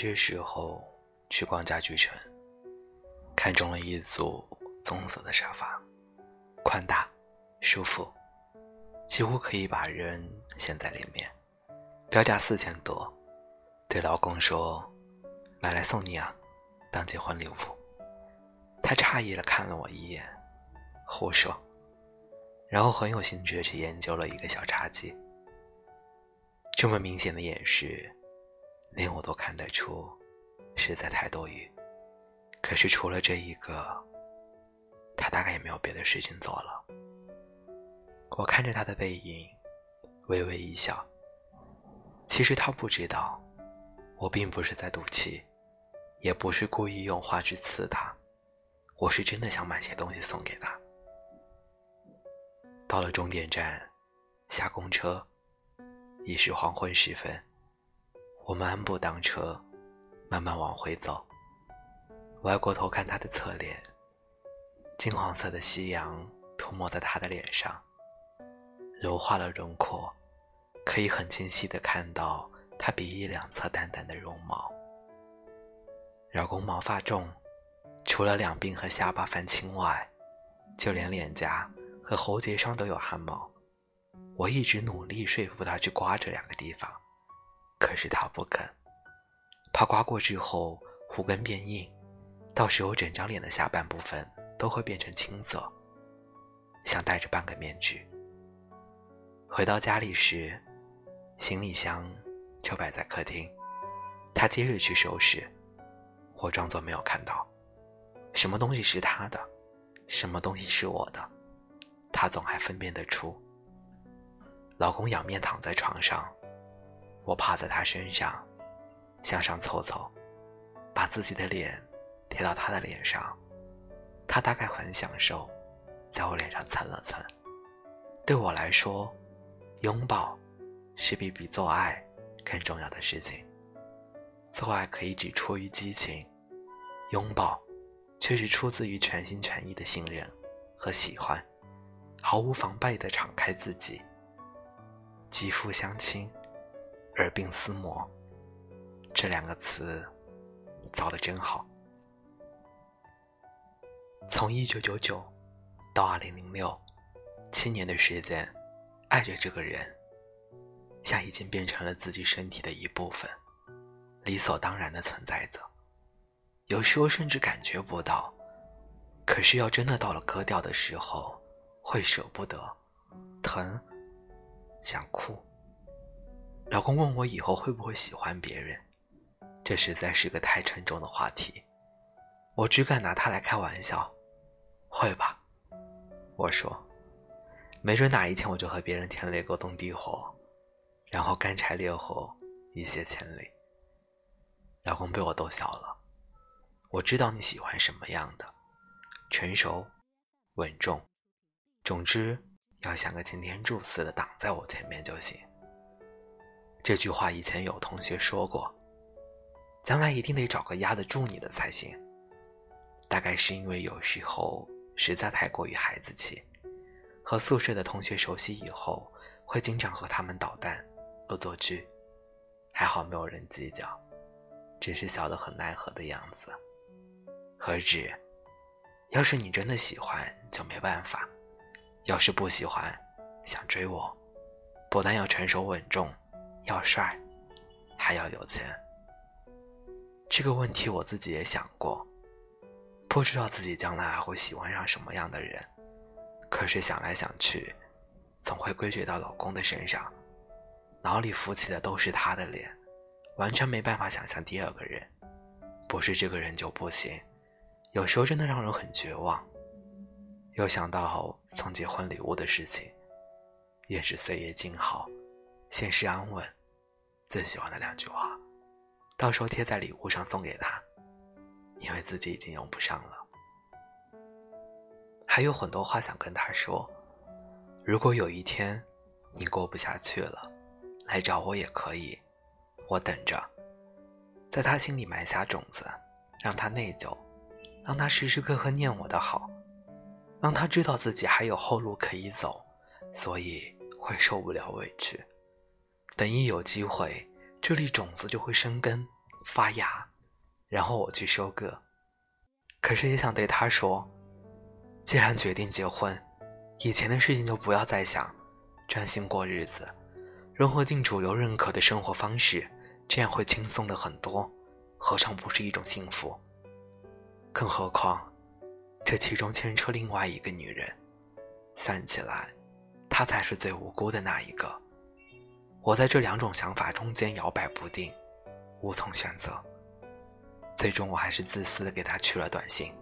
学时候去逛家具城，看中了一组棕色的沙发，宽大舒服，几乎可以把人陷在里面，标价四千多。对老公说：“买来送你啊，当结婚礼物。”他诧异的看了我一眼，胡说，然后很有兴趣的去研究了一个小茶几。这么明显的掩饰，连我都看得出，实在太多余。可是除了这一个，他大概也没有别的事情做了。我看着他的背影，微微一笑。其实他不知道，我并不是在赌气，也不是故意用话去刺他，我是真的想买些东西送给他。到了终点站，下公车。已是黄昏时分，我们安步当车，慢慢往回走。歪过头看他的侧脸，金黄色的夕阳涂抹在他的脸上，柔化了轮廓，可以很清晰的看到他鼻翼两侧淡淡的绒毛。老公毛发重，除了两鬓和下巴泛青外，就连脸颊和喉结上都有汗毛。我一直努力说服他去刮这两个地方，可是他不肯，怕刮过之后胡根变硬，到时候整张脸的下半部分都会变成青色，像戴着半个面具。回到家里时，行李箱就摆在客厅，他接着去收拾，我装作没有看到。什么东西是他的，什么东西是我的，他总还分辨得出。老公仰面躺在床上，我趴在他身上，向上凑凑，把自己的脸贴到他的脸上。他大概很享受，在我脸上蹭了蹭。对我来说，拥抱是比比做爱更重要的事情。做爱可以只出于激情，拥抱却是出自于全心全意的信任和喜欢，毫无防备地敞开自己。肌肤相亲，耳鬓厮磨，这两个词造的真好。从一九九九到二零零六，七年的时间，爱着这个人，像已经变成了自己身体的一部分，理所当然的存在着。有时候甚至感觉不到，可是要真的到了割掉的时候，会舍不得，疼。想哭。老公问我以后会不会喜欢别人，这实在是个太沉重的话题，我只敢拿他来开玩笑。会吧，我说，没准哪一天我就和别人天雷勾动地火，然后干柴烈火一泻千里。老公被我逗笑了。我知道你喜欢什么样的，成熟，稳重，总之。要像个擎天柱似的挡在我前面就行。这句话以前有同学说过，将来一定得找个压得住你的才行。大概是因为有时候实在太过于孩子气，和宿舍的同学熟悉以后，会经常和他们捣蛋、恶作剧，还好没有人计较，只是笑得很奈何的样子。何止，要是你真的喜欢，就没办法。要是不喜欢，想追我，不但要成熟稳重，要帅，还要有钱。这个问题我自己也想过，不知道自己将来还会喜欢上什么样的人。可是想来想去，总会归结到老公的身上，脑里浮起的都是他的脸，完全没办法想象第二个人。不是这个人就不行，有时候真的让人很绝望。又想到送结婚礼物的事情，愿是岁月静好，现世安稳。最喜欢的两句话，到时候贴在礼物上送给他，因为自己已经用不上了。还有很多话想跟他说，如果有一天你过不下去了，来找我也可以，我等着。在他心里埋下种子，让他内疚，让他时时刻刻念我的好。让他知道自己还有后路可以走，所以会受不了委屈。等一有机会，这粒种子就会生根发芽，然后我去收割。可是也想对他说，既然决定结婚，以前的事情就不要再想，专心过日子，融合进主流认可的生活方式，这样会轻松的很多，何尝不是一种幸福？更何况，这其中牵扯另外一个女人，算起来，她才是最无辜的那一个。我在这两种想法中间摇摆不定，无从选择。最终，我还是自私的给他去了短信：“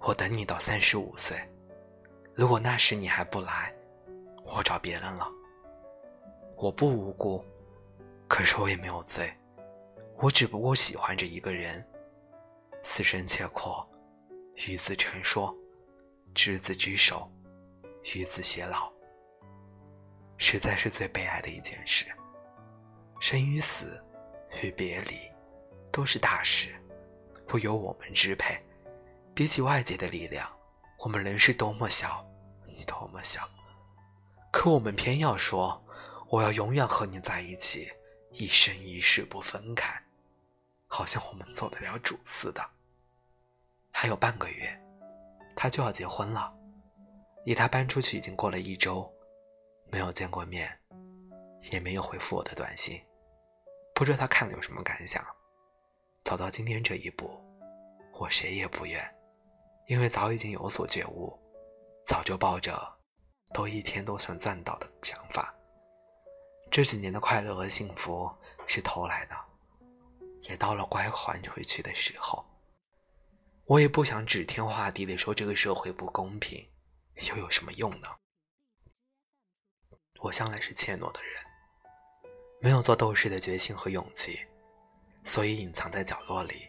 我等你到三十五岁，如果那时你还不来，我找别人了。我不无辜，可是我也没有罪，我只不过喜欢着一个人。此生且阔，与子成说，执子之手，与子偕老。”实在是最悲哀的一件事。生与死，与别离，都是大事，不由我们支配。比起外界的力量，我们人是多么小，多么小。可我们偏要说，我要永远和你在一起，一生一世不分开，好像我们做得了主似的。还有半个月，他就要结婚了。离他搬出去已经过了一周。没有见过面，也没有回复我的短信，不知道他看了有什么感想。走到今天这一步，我谁也不怨，因为早已经有所觉悟，早就抱着多一天都算赚到的想法。这几年的快乐和幸福是偷来的，也到了该还回去的时候。我也不想指天画地的说这个社会不公平，又有什么用呢？我向来是怯懦的人，没有做斗士的决心和勇气，所以隐藏在角落里，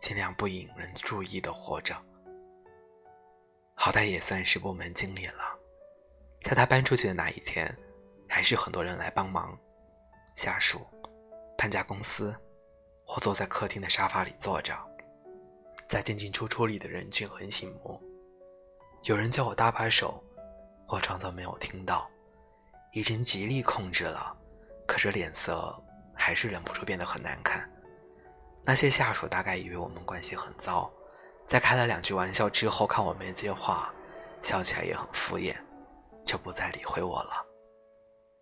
尽量不引人注意的活着。好歹也算是部门经理了，在他搬出去的那一天，还是很多人来帮忙，下属、搬家公司。我坐在客厅的沙发里坐着，在进进出出里的人群很醒目，有人叫我搭把手，我装作没有听到。已经极力控制了，可是脸色还是忍不住变得很难看。那些下属大概以为我们关系很糟，在开了两句玩笑之后，看我没接话，笑起来也很敷衍，就不再理会我了。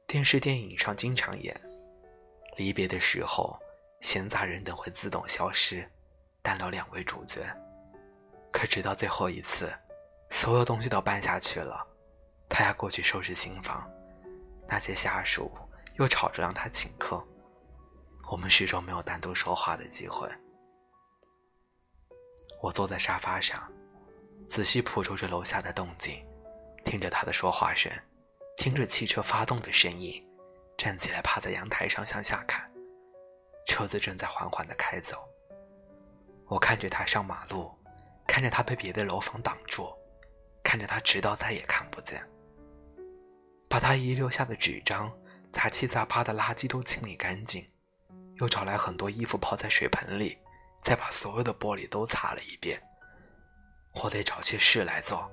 电视电影上经常演，离别的时候，闲杂人等会自动消失，单留两位主角。可直到最后一次，所有东西都搬下去了，他要过去收拾新房。那些下属又吵着让他请客，我们始终没有单独说话的机会。我坐在沙发上，仔细捕捉着楼下的动静，听着他的说话声，听着汽车发动的声音，站起来趴在阳台上向下看，车子正在缓缓地开走。我看着他上马路，看着他被别的楼房挡住，看着他直到再也看不见。把他遗留下的纸张、杂七杂八的垃圾都清理干净，又找来很多衣服泡在水盆里，再把所有的玻璃都擦了一遍。我得找些事来做。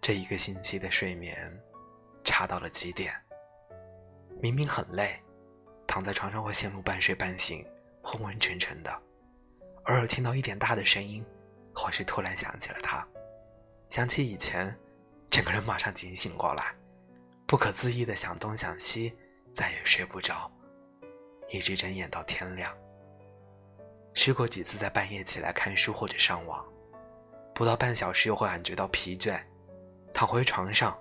这一个星期的睡眠差到了极点。明明很累，躺在床上会陷入半睡半醒、昏昏沉沉的，偶尔听到一点大的声音，或是突然想起了他，想起以前。整个人马上警醒过来，不可思议的想东想西，再也睡不着，一直睁眼到天亮。试过几次在半夜起来看书或者上网，不到半小时又会感觉到疲倦，躺回床上，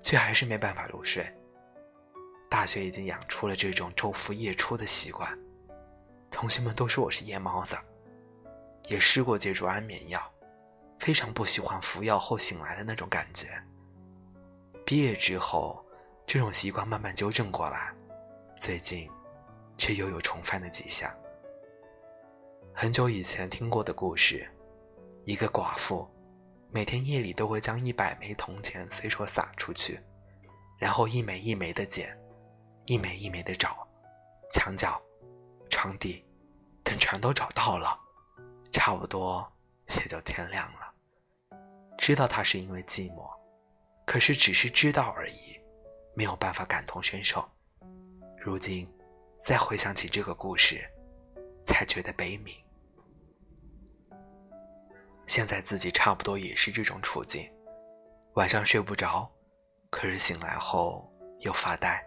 却还是没办法入睡。大学已经养出了这种昼伏夜出的习惯，同学们都说我是夜猫子，也试过借助安眠药，非常不喜欢服药后醒来的那种感觉。毕业之后，这种习惯慢慢纠正过来，最近，却又有重犯的迹象。很久以前听过的故事，一个寡妇，每天夜里都会将一百枚铜钱随手撒出去，然后一枚一枚的捡，一枚一枚的找，墙角、床底，等全都找到了，差不多也就天亮了。知道他是因为寂寞。可是只是知道而已，没有办法感同身受。如今，再回想起这个故事，才觉得悲悯。现在自己差不多也是这种处境，晚上睡不着，可是醒来后又发呆，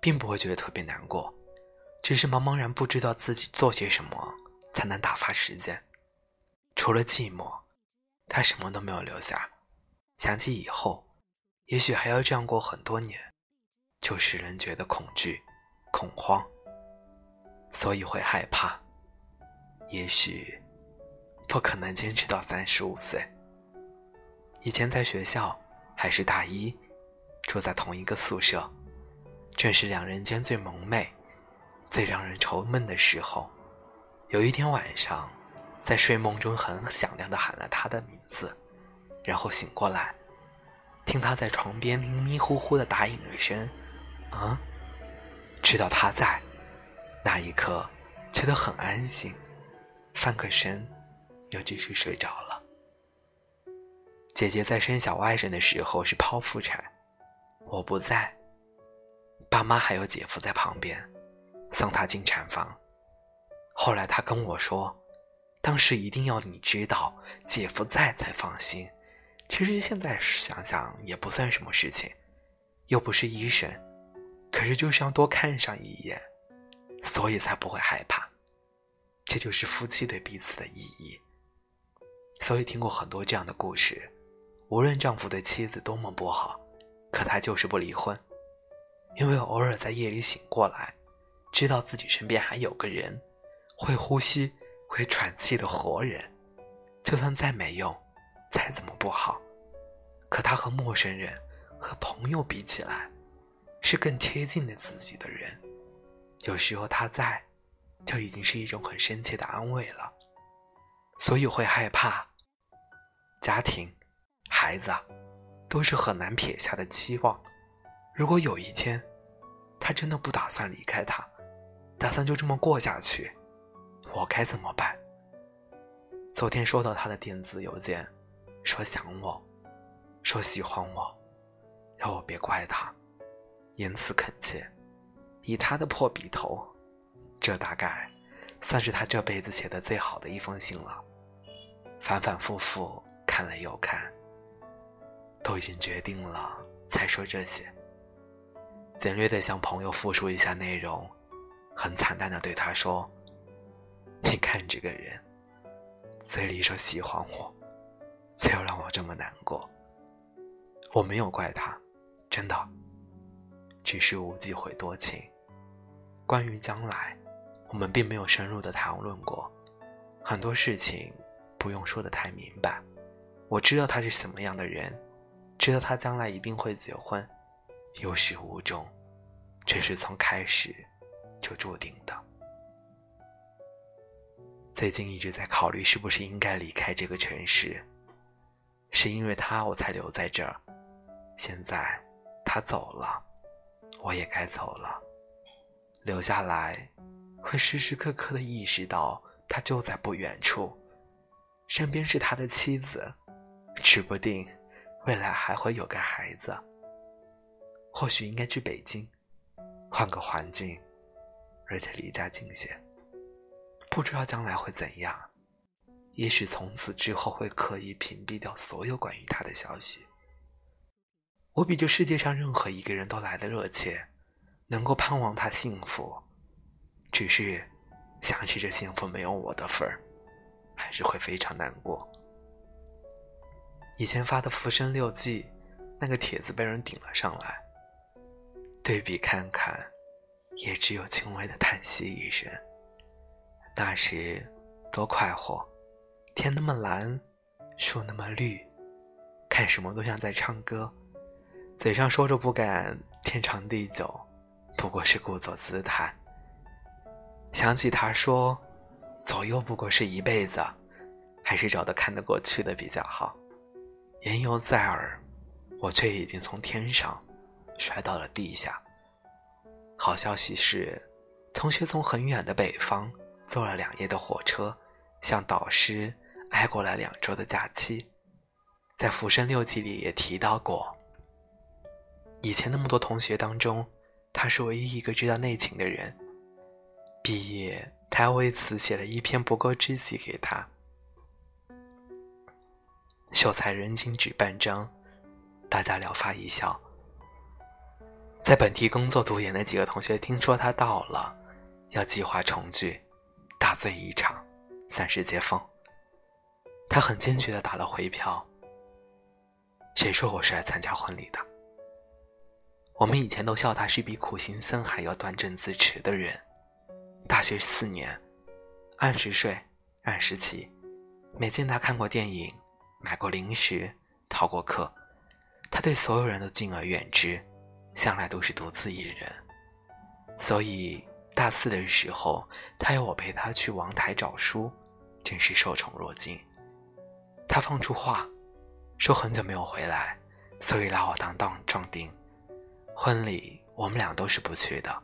并不会觉得特别难过，只是茫茫然不知道自己做些什么才能打发时间。除了寂寞，他什么都没有留下。想起以后，也许还要这样过很多年，就使人觉得恐惧、恐慌，所以会害怕。也许。不可能坚持到三十五岁。以前在学校还是大一，住在同一个宿舍，正是两人间最萌昧、最让人愁闷的时候。有一天晚上，在睡梦中很响亮的喊了他的名字，然后醒过来，听他在床边迷迷糊糊的答应了声“啊”，知道他在，那一刻觉得很安心，翻个身。又继续睡着了。姐姐在生小外甥的时候是剖腹产，我不在，爸妈还有姐夫在旁边，送她进产房。后来她跟我说，当时一定要你知道姐夫在才放心。其实现在想想也不算什么事情，又不是医生，可是就是要多看上一眼，所以才不会害怕。这就是夫妻对彼此的意义。所以听过很多这样的故事，无论丈夫对妻子多么不好，可他就是不离婚，因为偶尔在夜里醒过来，知道自己身边还有个人，会呼吸、会喘气的活人，就算再没用，再怎么不好，可他和陌生人、和朋友比起来，是更贴近的自己的人，有时候他在，就已经是一种很深切的安慰了，所以会害怕。家庭、孩子，都是很难撇下的期望。如果有一天，他真的不打算离开他，打算就这么过下去，我该怎么办？昨天收到他的电子邮件，说想我，说喜欢我，要我别怪他，言辞恳切，以他的破笔头，这大概算是他这辈子写的最好的一封信了。反反复复。看了又看，都已经决定了才说这些。简略的向朋友复述一下内容，很惨淡的对他说：“你看这个人，嘴里说喜欢我，却又让我这么难过。我没有怪他，真的，只是无忌会多情。关于将来，我们并没有深入的谈论过，很多事情不用说的太明白。”我知道他是什么样的人，知道他将来一定会结婚，有始无终，这是从开始就注定的。最近一直在考虑是不是应该离开这个城市，是因为他我才留在这儿。现在他走了，我也该走了。留下来，会时时刻刻的意识到他就在不远处，身边是他的妻子。指不定未来还会有个孩子。或许应该去北京，换个环境，而且离家近些。不知道将来会怎样，也许从此之后会刻意屏蔽掉所有关于他的消息。我比这世界上任何一个人都来的热切，能够盼望他幸福。只是想起这幸福没有我的份儿，还是会非常难过。以前发的《浮生六记》，那个帖子被人顶了上来。对比看看，也只有轻微的叹息一声。那时多快活，天那么蓝，树那么绿，看什么都像在唱歌，嘴上说着不敢天长地久，不过是故作姿态。想起他说，左右不过是一辈子，还是找的看得过去的比较好。言犹在耳，我却已经从天上摔到了地下。好消息是，同学从很远的北方坐了两夜的火车，向导师挨过来两周的假期。在《浮生六记》里也提到过，以前那么多同学当中，他是唯一一个知道内情的人，毕业，他为此写了一篇不够知己给他。秀才人情纸半张，大家聊发一笑。在本地工作读研的几个同学听说他到了，要计划重聚，大醉一场，暂时接风。他很坚决的打了回票。谁说我是来参加婚礼的？我们以前都笑他是比苦行僧还要端正自持的人。大学四年，按时睡，按时起，没见他看过电影，买过零食，逃过课。他对所有人都敬而远之，向来都是独自一人。所以大四的时候，他要我陪他去王台找书，真是受宠若惊。他放出话。说很久没有回来，所以拉我当当壮丁。婚礼我们俩都是不去的。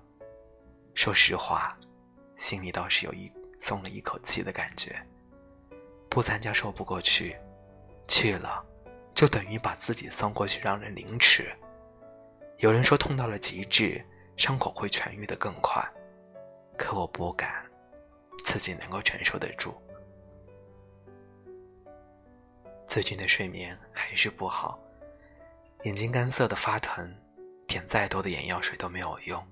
说实话，心里倒是有一松了一口气的感觉。不参加说不过去，去了就等于把自己送过去让人凌迟。有人说痛到了极致，伤口会痊愈的更快，可我不敢，自己能够承受得住。最近的睡眠还是不好，眼睛干涩的发疼，点再多的眼药水都没有用。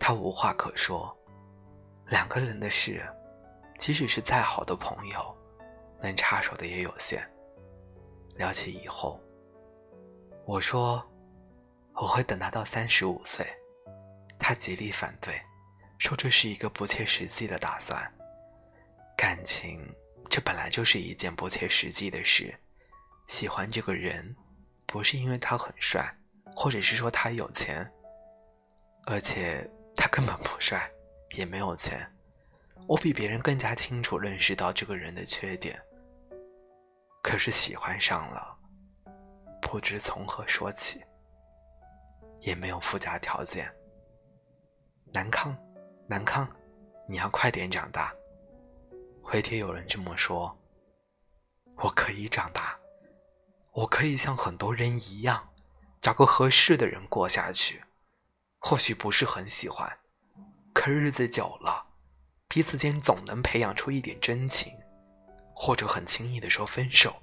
他无话可说，两个人的事，即使是再好的朋友，能插手的也有限。聊起以后，我说我会等他到三十五岁，他极力反对，说这是一个不切实际的打算，感情。这本来就是一件不切实际的事。喜欢这个人，不是因为他很帅，或者是说他有钱，而且他根本不帅，也没有钱。我比别人更加清楚认识到这个人的缺点。可是喜欢上了，不知从何说起，也没有附加条件。南康，南康，你要快点长大。回帖有人这么说：“我可以长大，我可以像很多人一样，找个合适的人过下去。或许不是很喜欢，可日子久了，彼此间总能培养出一点真情，或者很轻易的说分手，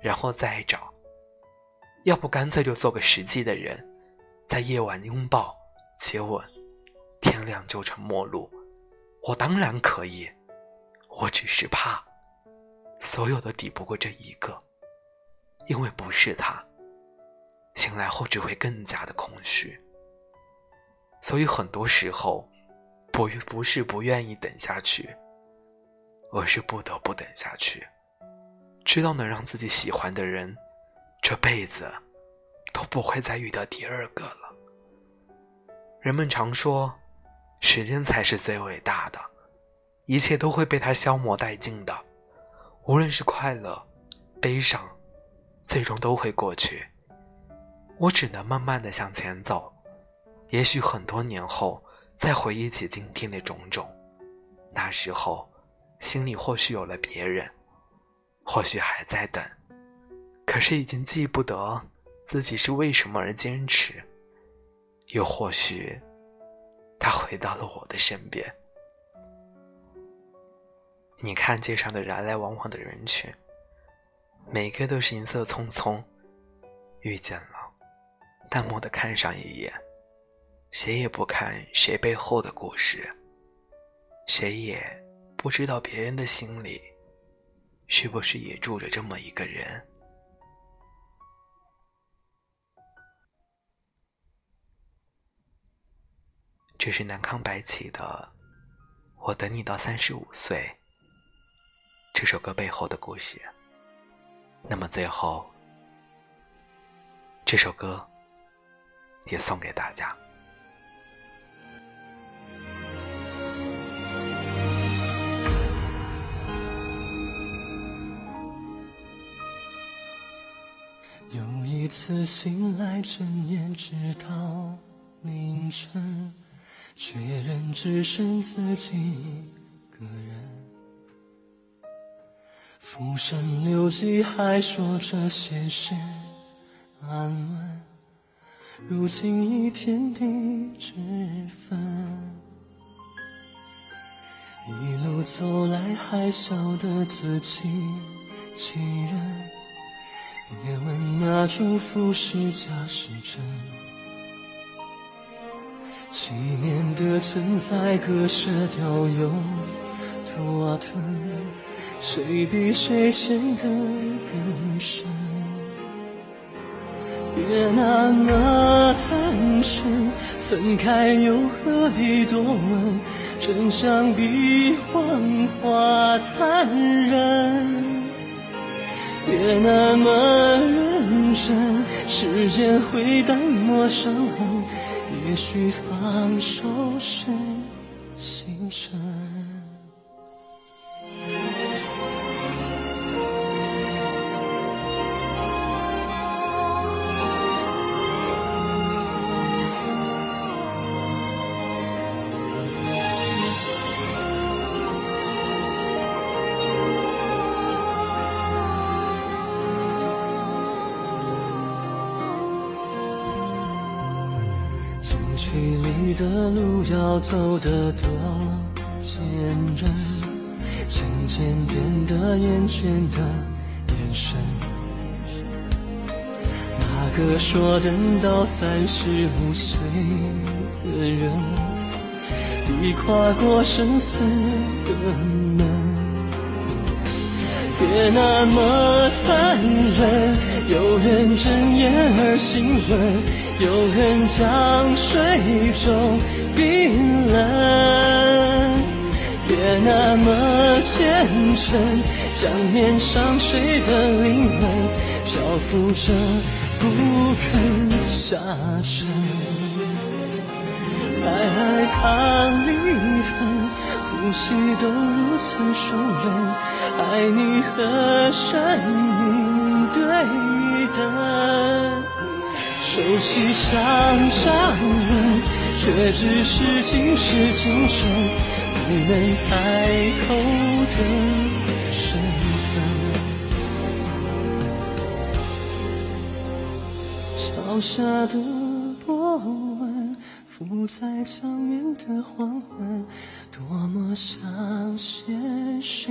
然后再找。要不干脆就做个实际的人，在夜晚拥抱、接吻，天亮就成陌路。我当然可以。”我只是怕，所有的抵不过这一个，因为不是他，醒来后只会更加的空虚。所以很多时候，不不是不愿意等下去，而是不得不等下去，知道能让自己喜欢的人，这辈子都不会再遇到第二个了。人们常说，时间才是最伟大的。一切都会被它消磨殆尽的，无论是快乐、悲伤，最终都会过去。我只能慢慢的向前走，也许很多年后再回忆起今天的种种，那时候心里或许有了别人，或许还在等，可是已经记不得自己是为什么而坚持，又或许他回到了我的身边。你看街上的来来往往的人群，每个都是行色匆匆，遇见了，淡漠的看上一眼，谁也不看谁背后的故事，谁也不知道别人的心里，是不是也住着这么一个人。这是南康白起的，我等你到三十五岁。这首歌背后的故事。那么最后，这首歌也送给大家。又一次醒来，睁眼直到凌晨，却仍只剩自己一个人。浮生留迹，还说这些是安稳。如今已天地之分，一路走来还笑得自欺欺人。别问那祝福是假是真，几年的存在，割舍掉有多疼，谁比谁陷得更深？别那么贪心，分开又何必多问？真相比谎话残忍。别那么认真，时间会淡漠伤痕，也许放手是离的路要走得多坚韧，渐渐变得厌倦的眼神。那个说等到三十五岁的人，已跨过生死的门。别那么残忍，有人睁眼而心温。有人将水中冰冷，别那么虔诚，将面上谁的灵魂漂浮着不肯下沉。太害怕离分，呼吸都如此熟稔，爱你和生命对等。手心像伤人，却只是今世今生不能开口的身份。桥下的波纹，浮在江面的黄昏，多么像现实。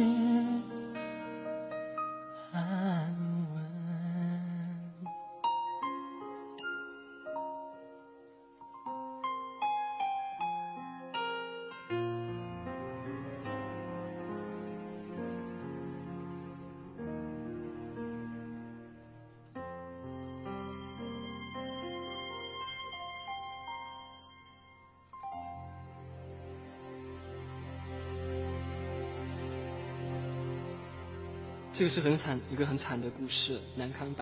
这个是很惨，一个很惨的故事，南康。